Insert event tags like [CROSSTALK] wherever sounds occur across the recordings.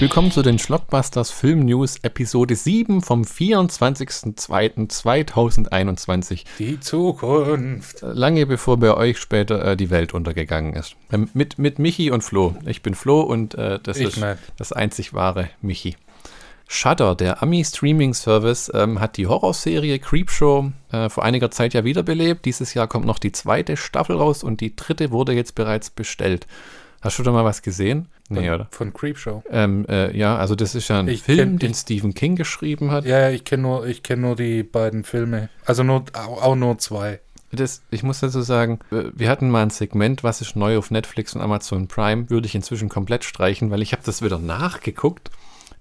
Willkommen zu den Schlockbusters Film News Episode 7 vom 24.02.2021. Die Zukunft. Lange bevor bei euch später äh, die Welt untergegangen ist. Ähm, mit, mit Michi und Flo. Ich bin Flo und äh, das Ich ist mein. das einzig wahre Michi. Shudder, der Ami-Streaming-Service, ähm, hat die Horrorserie Creepshow äh, vor einiger Zeit ja wiederbelebt. Dieses Jahr kommt noch die zweite Staffel raus und die dritte wurde jetzt bereits bestellt. Hast du da mal was gesehen? Nee, oder? Von Creepshow. Ähm, äh, ja, also das ist ja ein Ich Film, kenn- den Stephen King geschrieben hat. Ja, ja, ich kenne nur, ich kenn nur die beiden Filme. Also nur, auch, auch nur zwei. Das, ich muss dazu sagen, äh, wir hatten mal ein Segment, was ist neu auf Netflix und Amazon Prime, würde ich inzwischen komplett streichen, weil ich habe das wieder nachgeguckt,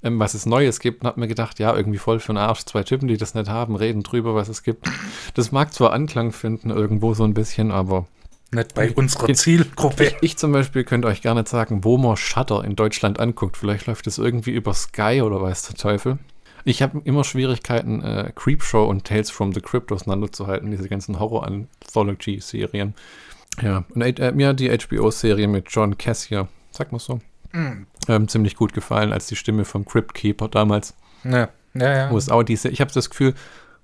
ähm, was es Neues gibt und habe mir gedacht, ja, irgendwie voll für den Arsch. Zwei Typen, die das nicht haben, reden drüber, was es gibt. Das mag zwar Anklang finden irgendwo so ein bisschen, aber Nicht bei unserer Zielgruppe. ich zum Beispiel könnte euch gar nicht sagen, wo man Shutter in Deutschland anguckt. Vielleicht läuft es irgendwie über Sky oder weiß der Teufel. Ich habe immer Schwierigkeiten, äh, Creepshow und Tales from the Crypt auseinanderzuhalten, diese ganzen Horror-Anthology-Serien. Ja, und äh, mir hat die HBO-Serie mit John Cassier, sag mal so, ähm, ziemlich gut gefallen als die Stimme vom Crypt Keeper damals. Ja, ja, ja. Wo es auch diese, ich habe das Gefühl,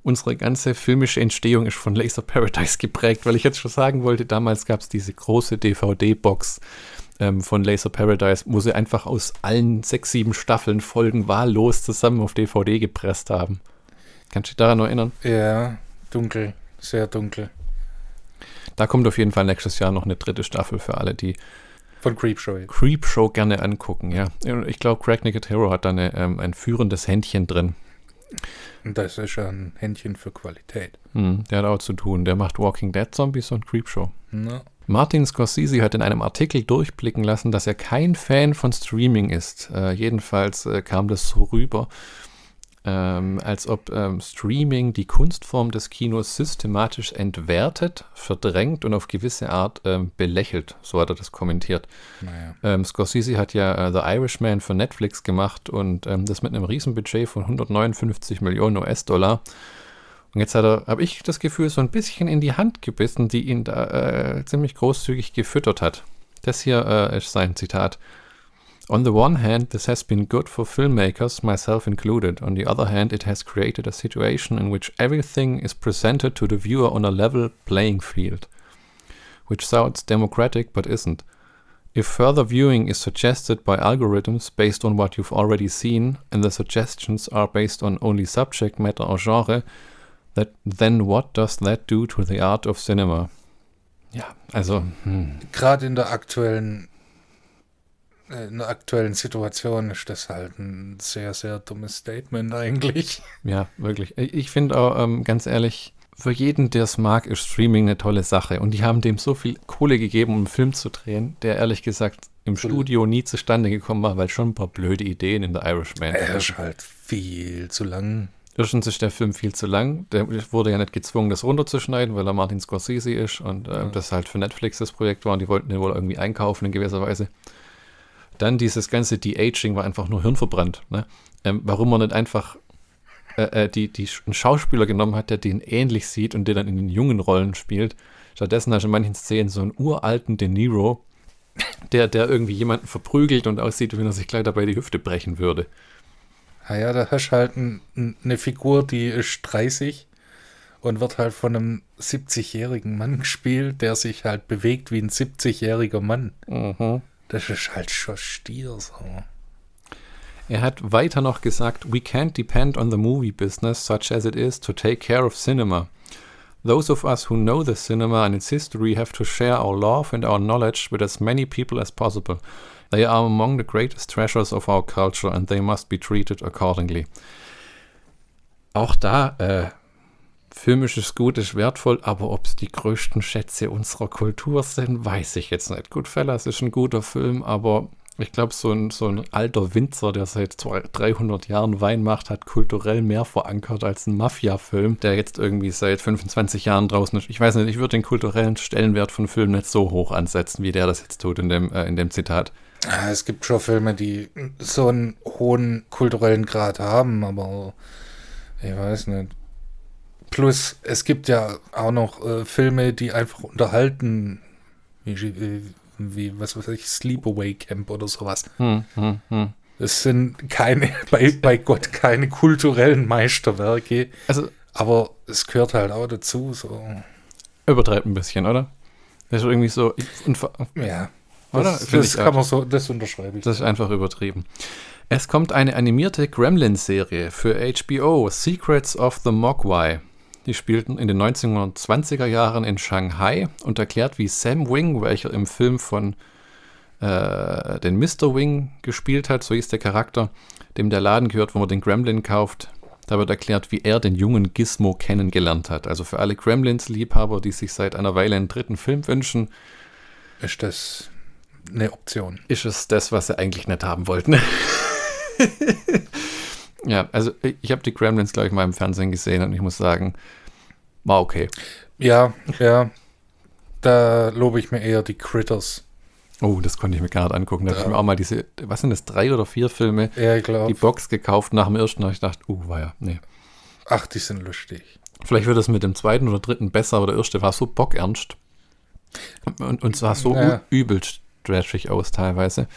unsere ganze filmische Entstehung ist von Laser Paradise geprägt, weil ich jetzt schon sagen wollte, damals gab es diese große DVD-Box ähm, von Laser Paradise, wo sie einfach aus allen sechs, sieben Staffeln Folgen wahllos zusammen auf DVD gepresst haben. Kannst du dich daran erinnern? Ja, dunkel. Sehr dunkel. Da kommt auf jeden Fall nächstes Jahr noch eine dritte Staffel für alle, die Von Creepshow. jetzt. Creepshow gerne angucken, ja. Ich glaube, Craig Nicotero hat da eine, ähm, ein führendes Händchen drin. Und das ist ein Händchen für Qualität. Hm, der hat auch zu tun. Der macht Walking Dead Zombies und Creepshow. Na, Martin Scorsese hat in einem Artikel durchblicken lassen, dass er kein Fan von Streaming ist. Äh, jedenfalls äh, kam das so rüber, ähm, als ob ähm, Streaming die Kunstform des Kinos systematisch entwertet, verdrängt und auf gewisse Art ähm, belächelt. So hat er das kommentiert. naja. Ähm, Scorsese hat ja äh, The Irishman für Netflix gemacht und ähm, das mit einem Riesenbudget von 159 Millionen US-Dollar. Und jetzt hat er, habe ich das Gefühl, so ein bisschen in die Hand gebissen, die ihn da äh, ziemlich großzügig gefüttert hat. Das hier äh, ist sein Zitat. On the one hand, this has been good for filmmakers, myself included. On the other hand, it has created a situation in which everything is presented to the viewer on a level playing field, which sounds democratic but isn't. If further viewing is suggested by algorithms based on what you've already seen, and the suggestions are based on only subject matter or genre, that, then what does that do to the art of cinema? Ja, also, hm, Gerade in der aktuellen in der aktuellen Situation ist das halt ein sehr, sehr dummes Statement eigentlich. ja, wirklich. Ich finde auch, ähm, ganz ehrlich, für jeden, der es mag, ist Streaming eine tolle Sache. Und die haben dem so viel Kohle gegeben, um einen Film zu drehen, der ehrlich gesagt im Studio nie zustande gekommen war, weil schon ein paar blöde Ideen in der Irishman Er ist halt viel zu lang. Erstens ist der Film viel zu lang. Der wurde ja nicht gezwungen, das runterzuschneiden, weil er Martin Scorsese ist und äh, das halt für Netflix das Projekt war und die wollten den wohl irgendwie einkaufen in gewisser Weise. Dann dieses ganze De-Aging war einfach nur hirnverbrannt. Ne? Ähm, warum man nicht einfach äh, äh, die, die, einen Schauspieler genommen hat, der den ähnlich sieht und der dann in den jungen Rollen spielt. Stattdessen hast du in manchen Szenen so einen uralten De Niro, der, der irgendwie jemanden verprügelt und aussieht, wie wenn er sich gleich dabei die Hüfte brechen würde. Ah ja, da hast du halt ein, eine Figur, die ist 30 und wird halt von einem 70-jährigen Mann gespielt, der sich halt bewegt wie ein 70-jähriger Mann. Mhm. Das ist halt schon Stier so. Er hat weiter noch gesagt, we can't depend on the movie business such as it is to take care of cinema. Those of us who know the cinema and its history have to share our love and our knowledge with as many people as possible. They are among the greatest treasures of our culture and they must be treated accordingly. Auch da, äh, filmisches Gut ist wertvoll, aber ob es die größten Schätze unserer Kultur sind, weiß ich jetzt nicht. Goodfellas ist ein guter Film, aber ich glaube, so ein, so ein alter Winzer, der seit 200, 300 Jahren Wein macht, hat kulturell mehr verankert als ein Mafia-Film, der jetzt irgendwie seit 25 Jahren draußen ist. Ich weiß nicht, ich würde den kulturellen Stellenwert von Filmen nicht so hoch ansetzen, wie der das jetzt tut in dem, äh, in dem Zitat. Ah, Es gibt schon Filme, die so einen hohen kulturellen Grad haben, aber ich weiß nicht. Plus, es gibt ja auch noch äh, Filme, die einfach unterhalten, wie, wie, was weiß ich, Sleepaway Camp oder sowas. Hm, hm, hm. Es sind keine, [LAUGHS] bei, bei Gott keine kulturellen Meisterwerke, Also aber es gehört halt auch dazu. So. übertreibt ein bisschen, oder? Das ist irgendwie so. Und, Ja. Oder? Das, das kann man so, das unterschreibe ich. Das ist einfach übertrieben. Es kommt eine animierte Gremlins-Serie für HBO, Secrets of the Mogwai. Die spielten in den 1920er Jahren in Shanghai und erklärt, wie Sam Wing, welcher im Film von äh, den Mr. Wing gespielt hat, so hieß der Charakter, dem der Laden gehört, wo man den Gremlin kauft. Da wird erklärt, wie er den jungen Gizmo kennengelernt hat. Also für alle Gremlins-Liebhaber, die sich seit einer Weile einen dritten Film wünschen, Ist das eine Option? ist es das, was sie eigentlich nicht haben wollten. [LAUGHS] ja, also ich, ich habe die Gremlins, glaube ich, mal im Fernsehen gesehen und ich muss sagen, war okay. Ja, ja. Da lobe ich mir eher die Critters. Oh, das konnte ich mir gar nicht angucken. Da habe ich Ja. mir auch mal diese, was sind das, drei oder vier Filme, Ja, ich die glaube. Box gekauft nach dem ersten. habe ich gedacht, uh, war ja, nee. Ach, die sind lustig. Vielleicht wird es mit dem zweiten oder dritten besser, aber der erste war so bockernst. Und, und sah so Ja. übelst trashig aus teilweise.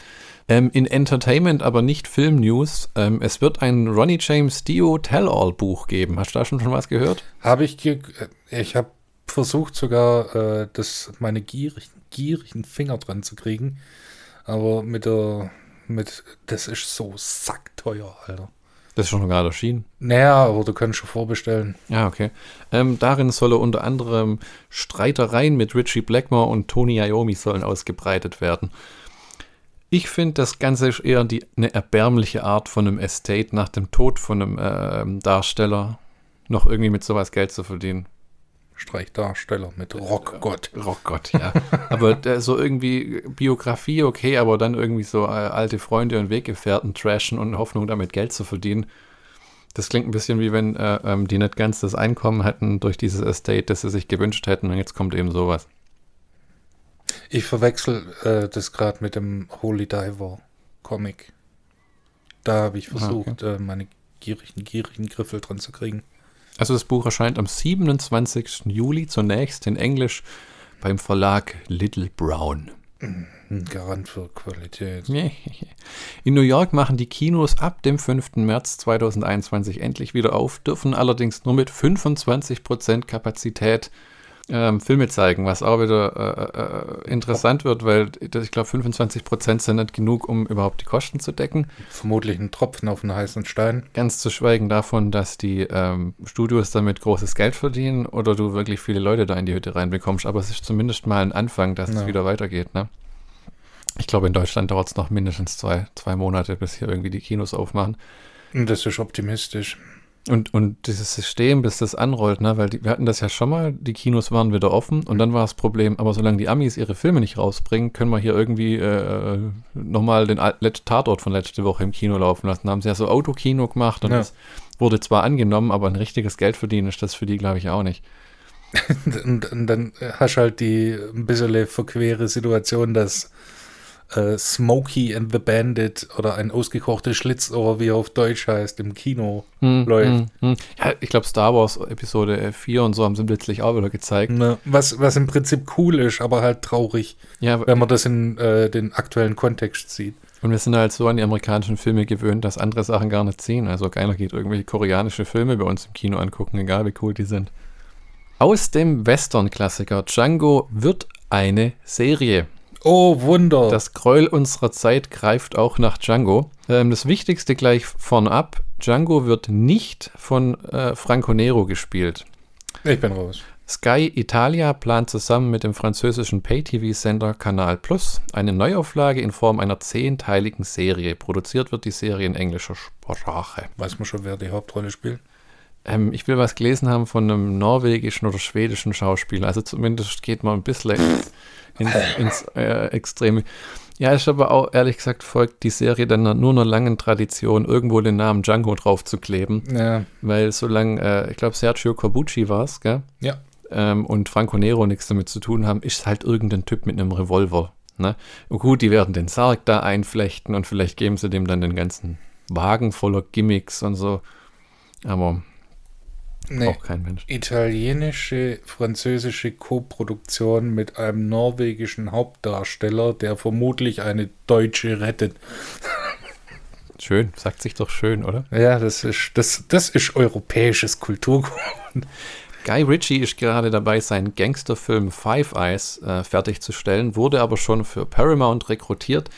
Ähm, in Entertainment, aber nicht Film-News. Ähm, es wird ein Ronnie James Dio Tell-All-Buch geben. Hast du da schon, schon was gehört? Habe ich, ge äh, ich habe versucht sogar, äh, das, meine gierigen, gierigen Finger dran zu kriegen. Aber mit der, mit, das ist so sackteuer, Alter. Das ist schon gerade erschienen. Naja, aber du kannst schon vorbestellen. Ja, okay. Ähm, darin soll er unter anderem Streitereien mit Richie Blackmore und Tony Iommi sollen ausgebreitet werden. Ich finde, das Ganze ist eher die, eine erbärmliche Art von einem Estate nach dem Tod von einem ähm, Darsteller noch irgendwie mit sowas Geld zu verdienen. Streichdarsteller mit Rockgott. Oh Gott, ja. [LAUGHS] aber der, so irgendwie Biografie okay, aber dann irgendwie so äh, alte Freunde und Weggefährten trashen und Hoffnung damit Geld zu verdienen. Das klingt ein bisschen wie wenn äh, ähm, die nicht ganz das Einkommen hätten durch dieses Estate, das sie sich gewünscht hätten und jetzt kommt eben sowas. Ich verwechsel äh, das gerade mit dem Holy Diver Comic. Da habe ich Ah, versucht, äh, meine gierigen, gierigen Griffel dran zu kriegen. Also das Buch erscheint am 27. Juli zunächst in Englisch beim Verlag Little Brown. Ein Garant für Qualität. [LAUGHS] In New York machen die Kinos ab dem 5. März 2021 endlich wieder auf, dürfen allerdings nur mit 25% Kapazität ähm, Filme zeigen, was auch wieder äh, äh, interessant wird, weil das- ich glaube 25% sind nicht genug, um überhaupt die Kosten zu decken. Vermutlich ein Tropfen auf einen heißen Stein. Ganz zu schweigen davon, dass die ähm, Studios damit großes Geld verdienen oder du wirklich viele Leute da in die Hütte reinbekommst. Aber es ist zumindest mal ein Anfang, dass es Ja. wieder weitergeht. Ne? Ich glaube, in Deutschland dauert es noch mindestens zwei, zwei Monate, bis hier irgendwie die Kinos aufmachen. Und Das ist optimistisch. Und, und dieses System, bis das anrollt, ne? weil die, wir hatten das ja schon mal, die Kinos waren wieder offen und dann war das Problem, aber solange die Amis ihre Filme nicht rausbringen, können wir hier irgendwie äh, nochmal den Al- Let- Tatort von letzte Woche im Kino laufen lassen. Da haben sie ja so Autokino gemacht und Ja. das wurde zwar angenommen, aber ein richtiges Geld verdienen ist das für die, glaube ich, auch nicht. [LAUGHS] Und, und dann hast du halt die ein bisschen verquere Situation, dass äh, Smokey and the Bandit oder ein ausgekochtes Schlitzohr, wie er auf Deutsch heißt, im Kino Hm, läuft. hm, hm. Ja, ich glaube, Star Wars Episode 4 und so haben sie plötzlich auch wieder gezeigt. Ne, was, was im Prinzip cool ist, aber halt traurig, Ja, wenn man das in äh, den aktuellen Kontext sieht. Und wir sind halt so an die amerikanischen Filme gewöhnt, dass andere Sachen gar nicht ziehen. Also keiner geht irgendwelche koreanische Filme bei uns im Kino angucken, egal wie cool die sind. Aus dem Western-Klassiker Django wird eine Serie. Oh, Wunder. Das Gräuel unserer Zeit greift auch nach Django. Ähm, das Wichtigste gleich vornab, Django wird nicht von äh, Franco Nero gespielt. ich bin raus. Sky Italia plant zusammen mit dem französischen Pay-TV-Sender Canal Plus eine Neuauflage in Form einer zehnteiligen Serie. Produziert wird die Serie in englischer Sprache. Weiß man schon, wer die Hauptrolle spielt? Ähm, ich will was gelesen haben von einem norwegischen oder schwedischen Schauspieler. Also zumindest geht man ein bisschen ins, ins, äh, Extreme. Ja, ist aber auch, ehrlich gesagt, folgt die Serie dann nur einer langen Tradition, irgendwo den Namen Django drauf zu kleben. Ja, Weil solange, äh, ich glaube, Sergio Corbucci war es, gell? ja. ähm, und Franco Nero nichts damit zu tun haben, ist halt irgendein Typ mit einem Revolver. Ne? Und gut, die werden den Sarg da einflechten und vielleicht geben sie dem dann den ganzen Wagen voller Gimmicks und so. Aber Nee. auch kein Mensch. Italienische, französische Koproduktion mit einem norwegischen Hauptdarsteller, der vermutlich eine Deutsche rettet. Schön, sagt sich doch schön, oder? Ja, das ist, das, das ist europäisches Kulturgut. Guy Ritchie ist gerade dabei, seinen Gangsterfilm Five Eyes äh, fertigzustellen, wurde aber schon für Paramount rekrutiert,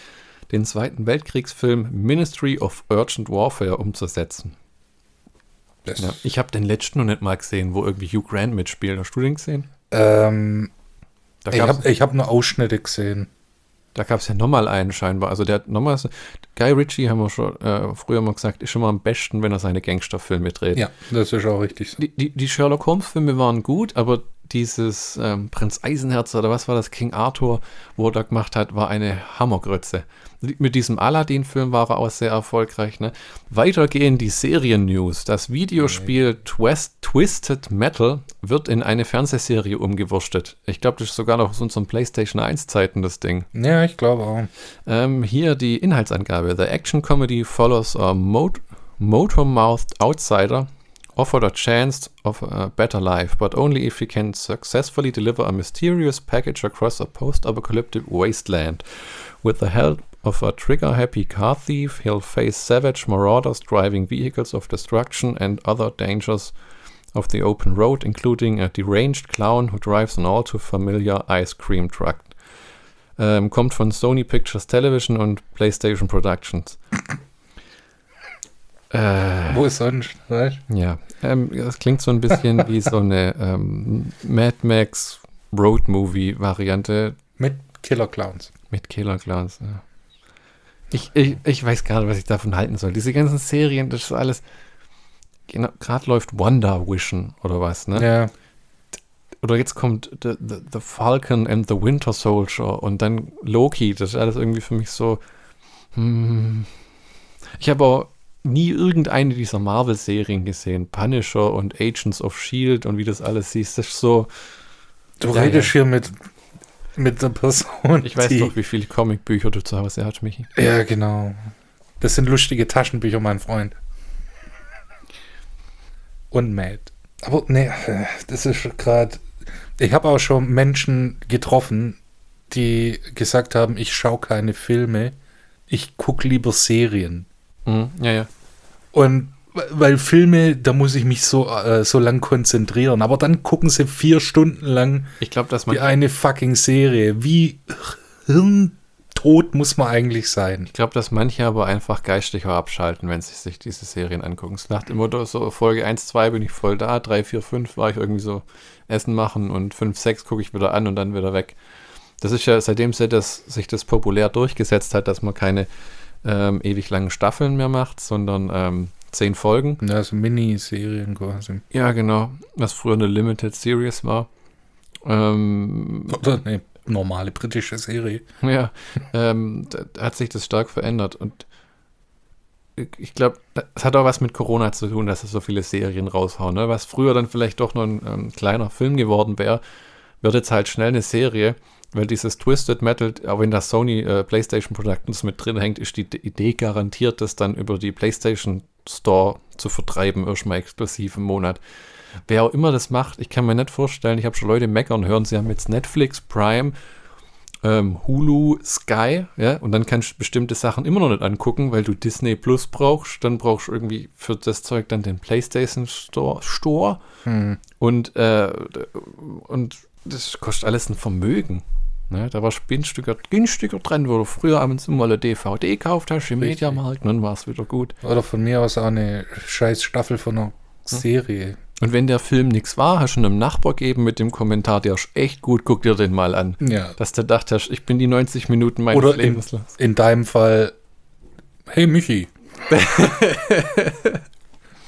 den Zweiten Weltkriegsfilm Ministry of Urgent Warfare umzusetzen. Ja, ich habe den letzten noch nicht mal gesehen, wo irgendwie Hugh Grant mitspielt. Hast du den gesehen? Ähm, ich habe hab nur Ausschnitte gesehen. Da gab es ja nochmal einen scheinbar. Also der hat nochmal, Guy Ritchie haben wir schon äh, früher mal gesagt, ist schon mal am besten, wenn er seine Gangsterfilme dreht. Ja, das ist auch richtig. Die, die, die Sherlock Holmes-Filme waren gut, aber dieses ähm, Prinz Eisenherz oder was war das, King Arthur, wo er da gemacht hat, war eine Hammergrütze. Mit diesem Aladdin-Film war er auch sehr erfolgreich. Ne? Weiter gehen die Serien-News. Das Videospiel Twist, Twisted Metal wird in eine Fernsehserie umgewurstet. Ich glaube, das ist sogar noch aus unseren PlayStation 1-Zeiten das Ding. Ja, ich glaube auch. Ähm, hier die Inhaltsangabe. The Action Comedy follows a mot motor-mouthed outsider offered a chance of a better life, but only if he can successfully deliver a mysterious package across a post-apocalyptic wasteland. With the help of a trigger-happy car thief, he'll face savage marauders driving vehicles of destruction and other dangers of the open road, including a deranged clown who drives an all too familiar ice cream truck. Ähm, kommt von Sony Pictures Television und PlayStation Productions. Äh, Wo ist sonst? Weißt? Ja, ähm, das klingt so ein bisschen [LAUGHS] wie so eine ähm, Mad Max Road Movie Variante. Mit Killer Clowns. Mit Killer Clowns, ja. Ich, ich, ich weiß gerade, was ich davon halten soll. Diese ganzen Serien, das ist alles. Genau, gerade läuft Wonder Vision oder was, ne? Ja. Oder jetzt kommt the, the, the Falcon and the Winter Soldier und dann Loki. Das ist alles irgendwie für mich so. Hm. Ich habe auch nie irgendeine dieser Marvel-Serien gesehen. Punisher und Agents of Shield und wie das alles siehst. Das ist so. Du ja, redest ja. hier mit, mit der Person. Ich weiß doch, wie viele Comicbücher du zu Hause hast, Michi. Ja, genau. Das sind lustige Taschenbücher, mein Freund. Und Mad. Aber nee, das ist gerade. Ich habe auch schon Menschen getroffen, die gesagt haben, ich schaue keine Filme, ich gucke lieber Serien. Mhm, ja, ja. Und weil Filme, da muss ich mich so, äh, so lang konzentrieren. Aber dann gucken sie vier Stunden lang ich glaub, dass man die eine fucking Serie. Wie hirntot muss man eigentlich sein? Ich glaube, dass manche aber einfach geistig abschalten, wenn sie sich diese Serien angucken. Es nach dem Motto, so Folge 1, 2 bin ich voll da, 3, 4, 5 war ich irgendwie so Essen machen und 5, 6 gucke ich wieder an und dann wieder weg. Das ist ja seitdem sich das, sich das populär durchgesetzt hat, dass man keine ähm, ewig langen Staffeln mehr macht, sondern ähm, zehn Folgen. Ja, so Miniserien quasi. Ja, genau. Was früher eine Limited Series war. Ähm, Oder eine normale britische Serie. Ja, ähm, da hat sich das stark verändert und ich glaube, es hat auch was mit Corona zu tun, dass es so viele Serien raushauen. Ne? Was früher dann vielleicht doch nur ein ähm, kleiner Film geworden wäre, wird jetzt halt schnell eine Serie weil dieses Twisted Metal, auch wenn das Sony äh, PlayStation Productions mit drin hängt, ist die Idee garantiert, das dann über die PlayStation Store zu vertreiben, erstmal exklusiv im Monat. Wer auch immer das macht, ich kann mir nicht vorstellen, ich habe schon Leute meckern hören, sie haben jetzt Netflix, Prime, ähm, Hulu, Sky, ja, und dann kannst du bestimmte Sachen immer noch nicht angucken, weil du Disney Plus brauchst, dann brauchst du irgendwie für das Zeug dann den PlayStation Store, Store hm. und, äh, und das kostet alles ein Vermögen. Ne, da war günstiger, günstiger dran, wo du früher abends immer eine DVD gekauft hast im Richtig. Mediamarkt, dann war es wieder gut. Oder von mir aus auch eine scheiß Staffel von einer Serie. Und wenn der Film nichts war, hast du einem Nachbar gegeben mit dem Kommentar, der ist echt gut, guck dir den mal an. Ja. Dass der dachte, ich bin die 90 Minuten meines Oder Lebens. In, in deinem Fall, hey Michi. [LAUGHS]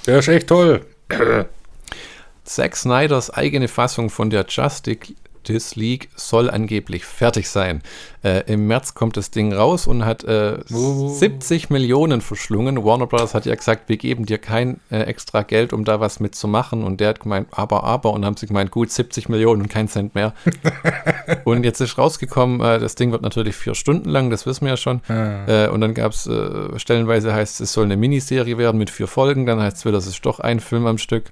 der ist echt toll. Zack Snyders eigene Fassung von der Justice Justice League soll angeblich fertig sein. Äh, Im März kommt das Ding raus und hat äh, uh. 70 Millionen verschlungen. Warner Bros. hat ja gesagt, wir geben dir kein äh, extra Geld, um da was mitzumachen. Und der hat gemeint, aber, aber. Und haben sie gemeint, gut, 70 Millionen und kein Cent mehr. [LAUGHS] und jetzt ist rausgekommen, äh, das Ding wird natürlich vier Stunden lang, das wissen wir ja schon. Ah. und dann gab es, äh, stellenweise heißt es, es soll eine Miniserie werden mit vier Folgen. Dann heißt es wieder, es ist doch ein Film am Stück.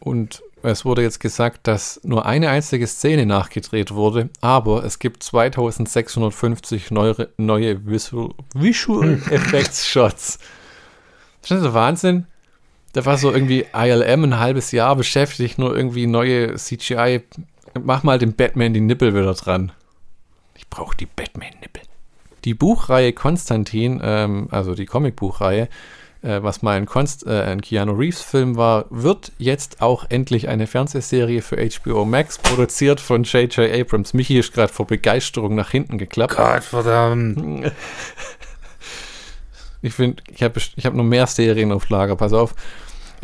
Und es wurde jetzt gesagt, dass nur eine einzige Szene nachgedreht wurde, aber es gibt 2650 neue, neue Visual, Visual Effects Shots. Das ist der Wahnsinn. Da war so irgendwie ILM ein halbes Jahr beschäftigt, nur irgendwie neue CGI. Mach mal dem Batman die Nippel wieder dran. Ich brauche die Batman-Nippel. Die Buchreihe Konstantin, ähm, also die Comicbuchreihe, äh, was mal ein, Konst, äh, ein Keanu Reeves-Film war, wird jetzt auch endlich eine Fernsehserie für HBO Max, produziert von J.J. Abrams. Michi ist gerade vor Begeisterung nach hinten geklappt. Gott verdammt. [LAUGHS] Ich finde, ich habe ich hab noch mehr Serien auf Lager, pass auf.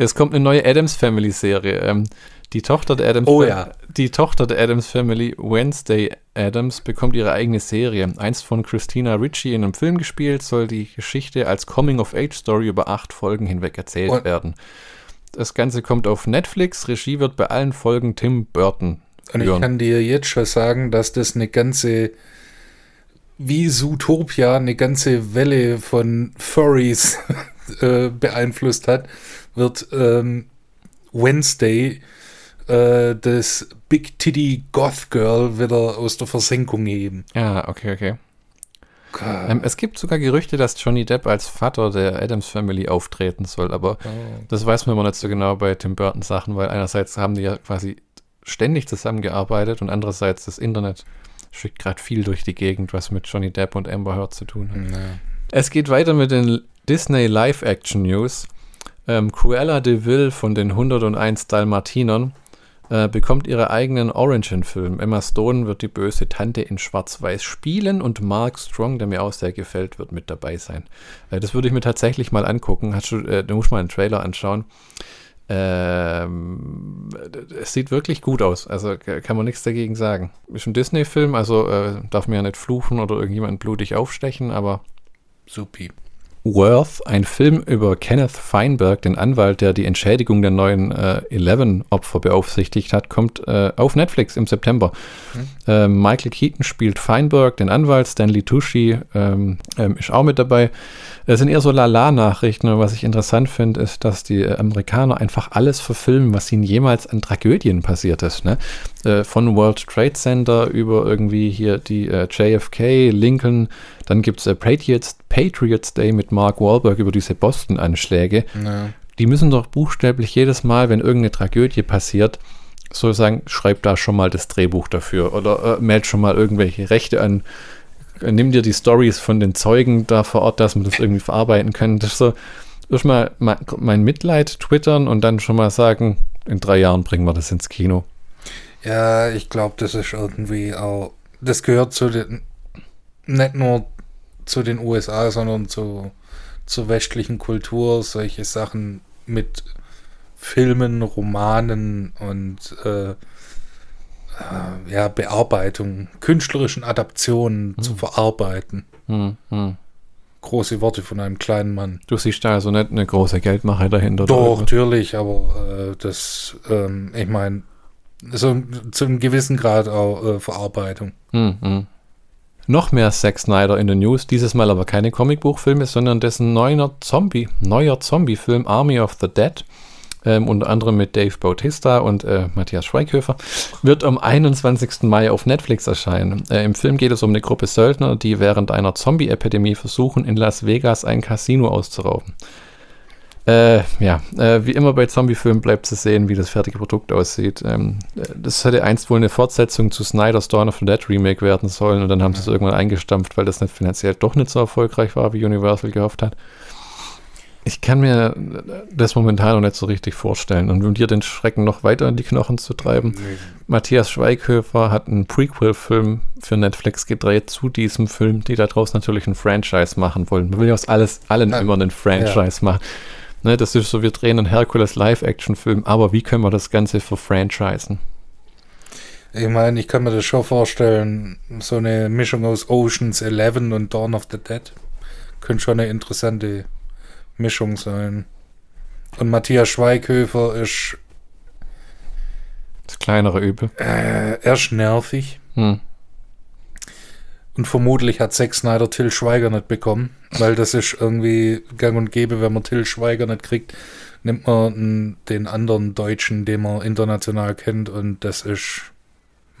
Es kommt eine neue Adams Family Serie. Ähm, die Tochter der Adams Oh ja. Die Tochter der Adams Family, Wednesday Adams, bekommt ihre eigene Serie. Einst von Christina Ricci in einem Film gespielt, soll die Geschichte als Coming-of-Age-Story über acht Folgen hinweg erzählt Und- werden. Das Ganze kommt auf Netflix. Regie wird bei allen Folgen Tim Burton. Und ich kann dir jetzt schon sagen, dass das eine ganze, wie Zootopia, eine ganze Welle von Furries [LAUGHS] äh, beeinflusst hat, wird ähm, Wednesday äh, das Big Titty Goth Girl wieder aus der Versenkung heben. Ja, okay, okay. Ähm, es gibt sogar Gerüchte, dass Johnny Depp als Vater der Adams Family auftreten soll, aber Oh. das weiß man immer nicht so genau bei Tim Burton Sachen, weil einerseits haben die ja quasi ständig zusammengearbeitet und andererseits das Internet schickt gerade viel durch die Gegend, was mit Johnny Depp und Amber Heard zu tun hat. Ja. Es geht weiter mit den Disney Live-Action News. Ähm, Cruella de Vil von den 101 Dalmatinern äh, bekommt ihre eigenen Origin-Film. Emma Stone wird die böse Tante in Schwarz-Weiß spielen und Mark Strong, der mir auch sehr gefällt, wird mit dabei sein. Äh, das würde ich mir tatsächlich mal angucken. Hast du, äh, du musst mal einen Trailer anschauen. Ähm, es sieht wirklich gut aus, also kann man nichts dagegen sagen. Ist ein Disney-Film, also äh, darf mir ja nicht fluchen oder irgendjemanden blutig aufstechen, aber Supi. Worth, ein Film über Kenneth Feinberg, den Anwalt, der die Entschädigung der neuen äh, Eleven-Opfer beaufsichtigt hat, kommt äh, auf Netflix im September. Äh, Michael Keaton spielt Feinberg, den Anwalt, Stanley Tucci ähm, ähm, ist auch mit dabei. Es sind eher so Lala-Nachrichten und was ich interessant finde, ist, dass die äh, Amerikaner einfach alles verfilmen, was ihnen jemals an Tragödien passiert ist. Ne? Äh, von World Trade Center über irgendwie hier die äh, JFK, Lincoln, dann gibt es äh, Patriots, Patriots Day mit Mark Wahlberg über diese Boston-Anschläge. Ja. Die müssen doch buchstäblich jedes Mal, wenn irgendeine Tragödie passiert, so sagen, schreib da schon mal das Drehbuch dafür oder äh, meld schon mal irgendwelche Rechte an. Äh, Nimm dir die Stories von den Zeugen da vor Ort, dass man das irgendwie verarbeiten kann. Das ist so, erstmal mein Mitleid twittern und dann schon mal sagen, in drei Jahren bringen wir das ins Kino. Ja, ich glaube, das ist irgendwie auch, das gehört zu den, nicht nur zu den USA, sondern zu, zur westlichen Kultur, solche Sachen mit Filmen, Romanen und äh, äh, ja, Bearbeitung, künstlerischen Adaptionen zu verarbeiten. Hm, hm. Große Worte von einem kleinen Mann. Du siehst da also nicht eine große Geldmache dahinter. Doch, natürlich, aber äh, das, ähm, ich meine, so zu einem gewissen Grad auch äh, Verarbeitung. Hm, hm. Noch mehr Zack Snyder in den News, dieses Mal aber keine Comicbuchfilme, sondern dessen neuer Zombie, neuer Zombie-Film Army of the Dead, ähm, unter anderem mit Dave Bautista und äh, Matthias Schweighöfer, wird am 21. Mai auf Netflix erscheinen. Äh, Im Film geht es um eine Gruppe Söldner, die während einer Zombie-Epidemie versuchen, in Las Vegas ein Casino auszurauben. Äh, ja, äh, wie immer bei Zombie-Filmen bleibt zu sehen, wie das fertige Produkt aussieht. Ähm, äh, das hätte einst wohl eine Fortsetzung zu Snyder's Dawn of the Dead Remake werden sollen und dann haben sie es irgendwann eingestampft, weil das nicht finanziell doch nicht so erfolgreich war, wie Universal gehofft hat. Ich kann mir das momentan noch nicht so richtig vorstellen. Und um dir den Schrecken noch weiter in die Knochen zu treiben, Matthias Schweighöfer hat einen Prequel-Film für Netflix gedreht zu diesem Film, die daraus natürlich ein Franchise machen wollen. Man will ja aus alles, allen Ja. immer einen Franchise machen. Ne, das ist so, wir drehen einen Hercules Live-Action-Film, aber wie können wir das Ganze verfranchisen? Ich meine, ich kann mir das schon vorstellen, so eine Mischung aus Oceans 11 und Dawn of the Dead könnte schon eine interessante Mischung sein. Und Matthias Schweighöfer ist Das kleinere Übel. äh, erst nervig Hm. Und vermutlich hat Zack Snyder Till Schweiger nicht bekommen, weil das ist irgendwie gang und gäbe, wenn man Till Schweiger nicht kriegt, nimmt man den anderen Deutschen, den man international kennt, und das ist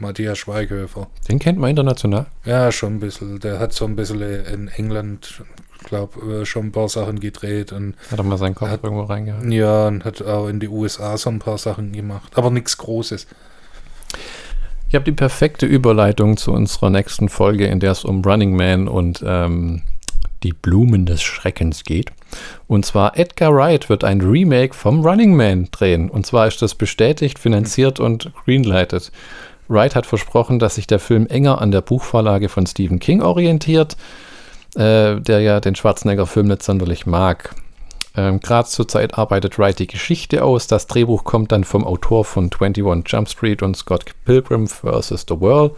Matthias Schweighöfer. Den kennt man international? Ja, schon ein bisschen. Der hat so ein bisschen in England, glaube schon ein paar Sachen gedreht. Und hat er mal seinen Kopf hat, irgendwo reingehalten? Ja, und hat auch in die USA so ein paar Sachen gemacht. Aber nichts Großes. Ich habe die perfekte Überleitung zu unserer nächsten Folge, in der es um Running Man und ähm, die Blumen des Schreckens geht. Und zwar Edgar Wright wird ein Remake vom Running Man drehen. Und zwar ist das bestätigt, finanziert und greenlighted. Wright hat versprochen, dass sich der Film enger an der Buchvorlage von Stephen King orientiert, äh, der ja den Schwarzenegger-Film nicht sonderlich mag. Ähm, Gerade zur Zeit arbeitet Wright die Geschichte aus. Das Drehbuch kommt dann vom Autor von 21 Jump Street und Scott Pilgrim vs. The World,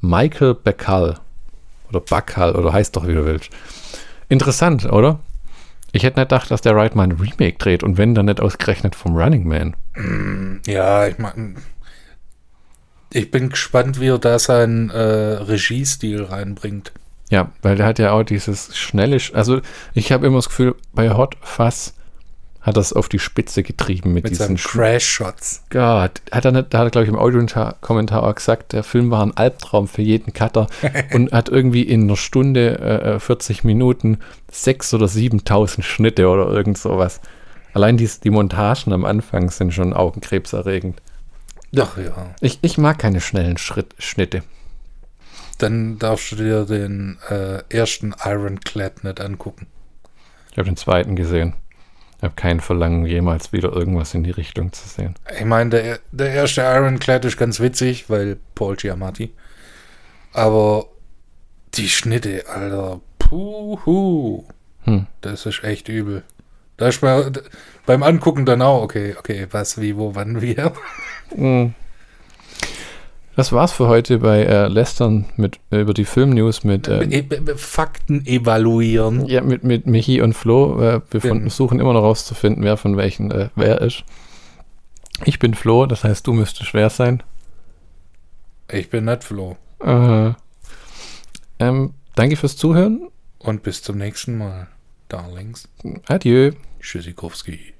Michael Bacall. Oder Bacall, oder heißt doch, wie du willst. Interessant, oder? Ich hätte nicht gedacht, dass der Wright mal ein Remake dreht und wenn, dann nicht ausgerechnet vom Running Man. Ja, ich meine, ich bin gespannt, wie er da seinen äh, Regiestil reinbringt. Ja, weil der hat ja auch dieses schnelle, also ich habe immer das Gefühl, bei Hot Fuzz hat das auf die Spitze getrieben mit, mit diesen Crash-Shots. Gott, hat er nicht, da hat er glaube ich im Audiokommentar auch gesagt, der Film war ein Albtraum für jeden Cutter [LAUGHS] und hat irgendwie in einer Stunde, äh, 40 Minuten, 6.000 oder 7.000 Schnitte oder irgend sowas. Allein die, die Montagen am Anfang sind schon augenkrebserregend. Ach ja. Ich, ich mag keine schnellen Schritt, Schnitte. Dann darfst du dir den äh, ersten Ironclad nicht angucken. Ich habe den zweiten gesehen. Ich habe kein Verlangen, jemals wieder irgendwas in die Richtung zu sehen. Ich meine, der, der erste Ironclad ist ganz witzig, weil Paul Giamatti. Aber die Schnitte, Alter, puhu. Hm. Das ist echt übel. Da ist bei, beim Angucken dann auch, okay, okay, was, wie, wo, wann, wie. Hm. Das war's für heute bei äh, Lästern mit, äh, über die Filmnews mit äh, Fakten evaluieren. Ja, mit, mit Michi und Flo. Äh, wir von, versuchen immer noch rauszufinden, wer von welchen äh, wer ist. Ich bin Flo, das heißt, du müsstest schwer sein. Ich bin nicht Flo. Aha. Ähm, danke fürs Zuhören. Und bis zum nächsten Mal, Darlings. Adieu. Tschüssikowski.